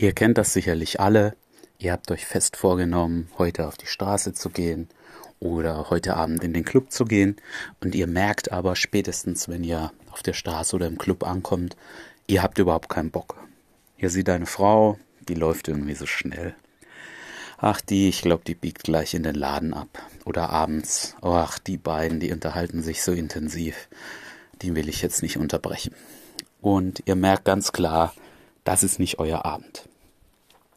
Ihr kennt das sicherlich alle. Ihr habt euch fest vorgenommen, heute auf die Straße zu gehen oder heute Abend in den Club zu gehen und ihr merkt aber spätestens, wenn ihr auf der Straße oder im Club ankommt, ihr habt überhaupt keinen Bock. Ihr seht eine Frau, die läuft irgendwie so schnell. Ach, die, ich glaube, die biegt gleich in den Laden ab. Oder abends. ach, die beiden, die unterhalten sich so intensiv. Die will ich jetzt nicht unterbrechen. Und ihr merkt ganz klar, das ist nicht euer Abend.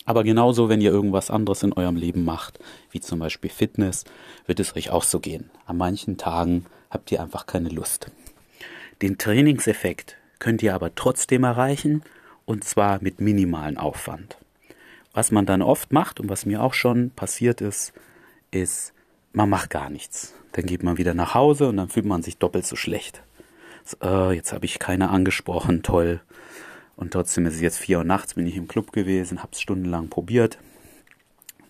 Aber genauso, wenn ihr irgendwas anderes in eurem Leben macht, wie zum Beispiel Fitness, wird es euch auch so gehen. An manchen Tagen habt ihr einfach keine Lust. Den Trainingseffekt könnt ihr aber trotzdem erreichen und zwar mit minimalen Aufwand. Was man dann oft macht und was mir auch schon passiert ist, ist, man macht gar nichts. Dann geht man wieder nach Hause und dann fühlt man sich doppelt so schlecht. So, äh, jetzt habe ich keiner angesprochen, toll. Und trotzdem ist es jetzt vier Uhr nachts, bin ich im Club gewesen, habe es stundenlang probiert.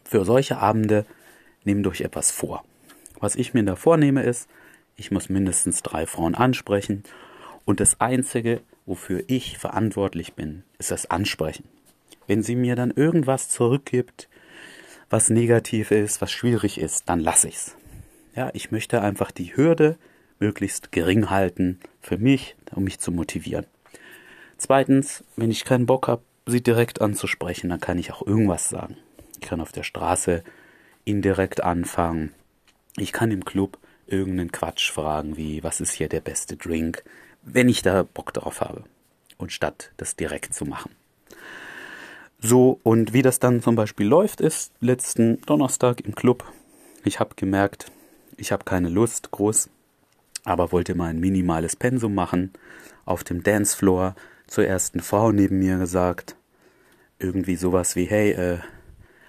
Für solche Abende nehmt euch etwas vor. Was ich mir da vornehme ist, ich muss mindestens drei Frauen ansprechen. Und das Einzige, wofür ich verantwortlich bin, ist das Ansprechen. Wenn sie mir dann irgendwas zurückgibt, was negativ ist, was schwierig ist, dann lasse ich's. Ja, ich möchte einfach die Hürde möglichst gering halten für mich, um mich zu motivieren. Zweitens, wenn ich keinen Bock habe, sie direkt anzusprechen, dann kann ich auch irgendwas sagen. Ich kann auf der Straße indirekt anfangen. Ich kann im Club irgendeinen Quatsch fragen, wie was ist hier der beste Drink, wenn ich da Bock drauf habe. Und statt das direkt zu machen. So, und wie das dann zum Beispiel läuft, ist letzten Donnerstag im Club. Ich habe gemerkt, ich habe keine Lust groß, aber wollte mal ein minimales Pensum machen auf dem Dancefloor zur ersten Frau neben mir gesagt, irgendwie sowas wie, hey, äh,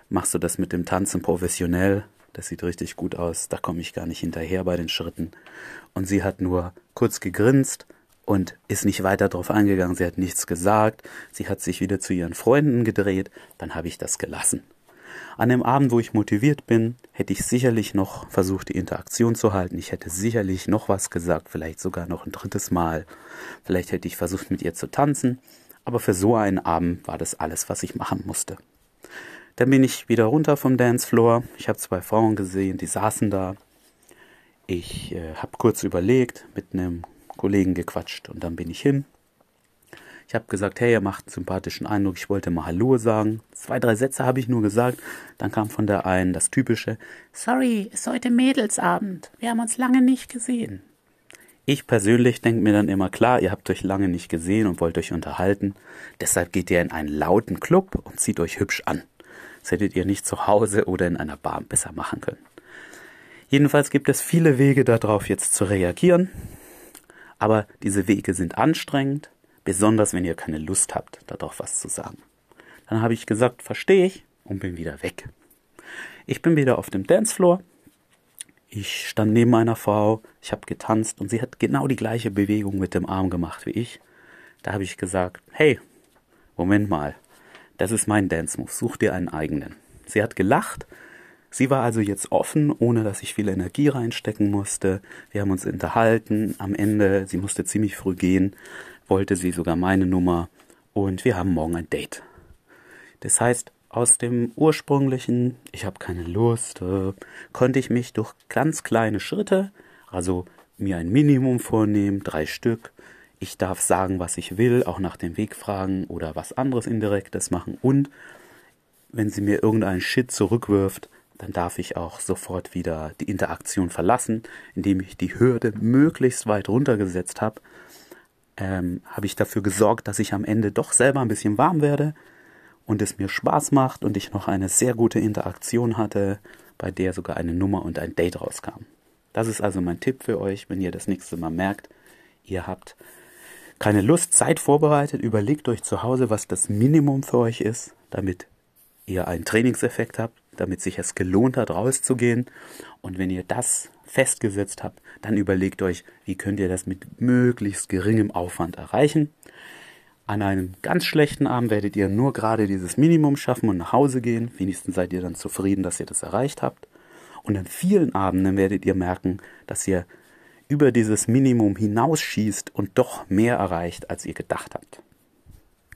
machst du das mit dem Tanzen professionell? Das sieht richtig gut aus, da komme ich gar nicht hinterher bei den Schritten. Und sie hat nur kurz gegrinst und ist nicht weiter darauf eingegangen, sie hat nichts gesagt, sie hat sich wieder zu ihren Freunden gedreht, dann habe ich das gelassen. An dem Abend, wo ich motiviert bin, hätte ich sicherlich noch versucht, die Interaktion zu halten. Ich hätte sicherlich noch was gesagt, vielleicht sogar noch ein drittes Mal. Vielleicht hätte ich versucht, mit ihr zu tanzen. Aber für so einen Abend war das alles, was ich machen musste. Dann bin ich wieder runter vom Dancefloor. Ich habe zwei Frauen gesehen, die saßen da. Ich äh, habe kurz überlegt, mit einem Kollegen gequatscht und dann bin ich hin. Ich habe gesagt, hey, ihr macht einen sympathischen Eindruck, ich wollte mal Hallo sagen. Zwei, drei Sätze habe ich nur gesagt. Dann kam von der einen das typische, sorry, ist heute Mädelsabend. Wir haben uns lange nicht gesehen. Ich persönlich denke mir dann immer, klar, ihr habt euch lange nicht gesehen und wollt euch unterhalten. Deshalb geht ihr in einen lauten Club und zieht euch hübsch an. Das hättet ihr nicht zu Hause oder in einer Bar besser machen können. Jedenfalls gibt es viele Wege darauf jetzt zu reagieren. Aber diese Wege sind anstrengend Besonders wenn ihr keine Lust habt, darauf was zu sagen. Dann habe ich gesagt, verstehe ich und bin wieder weg. Ich bin wieder auf dem Dancefloor. Ich stand neben einer Frau, ich habe getanzt und sie hat genau die gleiche Bewegung mit dem Arm gemacht wie ich. Da habe ich gesagt, hey, Moment mal, das ist mein Dance-Move, such dir einen eigenen. Sie hat gelacht, sie war also jetzt offen, ohne dass ich viel Energie reinstecken musste. Wir haben uns unterhalten, am Ende, sie musste ziemlich früh gehen, wollte sie sogar meine Nummer und wir haben morgen ein Date. Das heißt, aus dem ursprünglichen, ich habe keine Lust, äh, konnte ich mich durch ganz kleine Schritte, also mir ein Minimum vornehmen, drei Stück. Ich darf sagen, was ich will, auch nach dem Weg fragen oder was anderes Indirektes machen. Und wenn sie mir irgendeinen Shit zurückwirft, dann darf ich auch sofort wieder die Interaktion verlassen, indem ich die Hürde möglichst weit runtergesetzt habe ähm, habe ich dafür gesorgt, dass ich am Ende doch selber ein bisschen warm werde und es mir Spaß macht und ich noch eine sehr gute Interaktion hatte, bei der sogar eine Nummer und ein Date rauskam. Das ist also mein Tipp für euch, wenn ihr das nächste Mal merkt, ihr habt keine Lust, Zeit vorbereitet, überlegt euch zu Hause, was das Minimum für euch ist, damit ihr einen Trainingseffekt habt, damit sich es gelohnt hat, rauszugehen. Und wenn ihr das festgesetzt habt, dann überlegt euch, wie könnt ihr das mit möglichst geringem Aufwand erreichen. An einem ganz schlechten Abend werdet ihr nur gerade dieses Minimum schaffen und nach Hause gehen. Wenigstens seid ihr dann zufrieden, dass ihr das erreicht habt. Und an vielen Abenden werdet ihr merken, dass ihr über dieses Minimum hinausschießt und doch mehr erreicht, als ihr gedacht habt.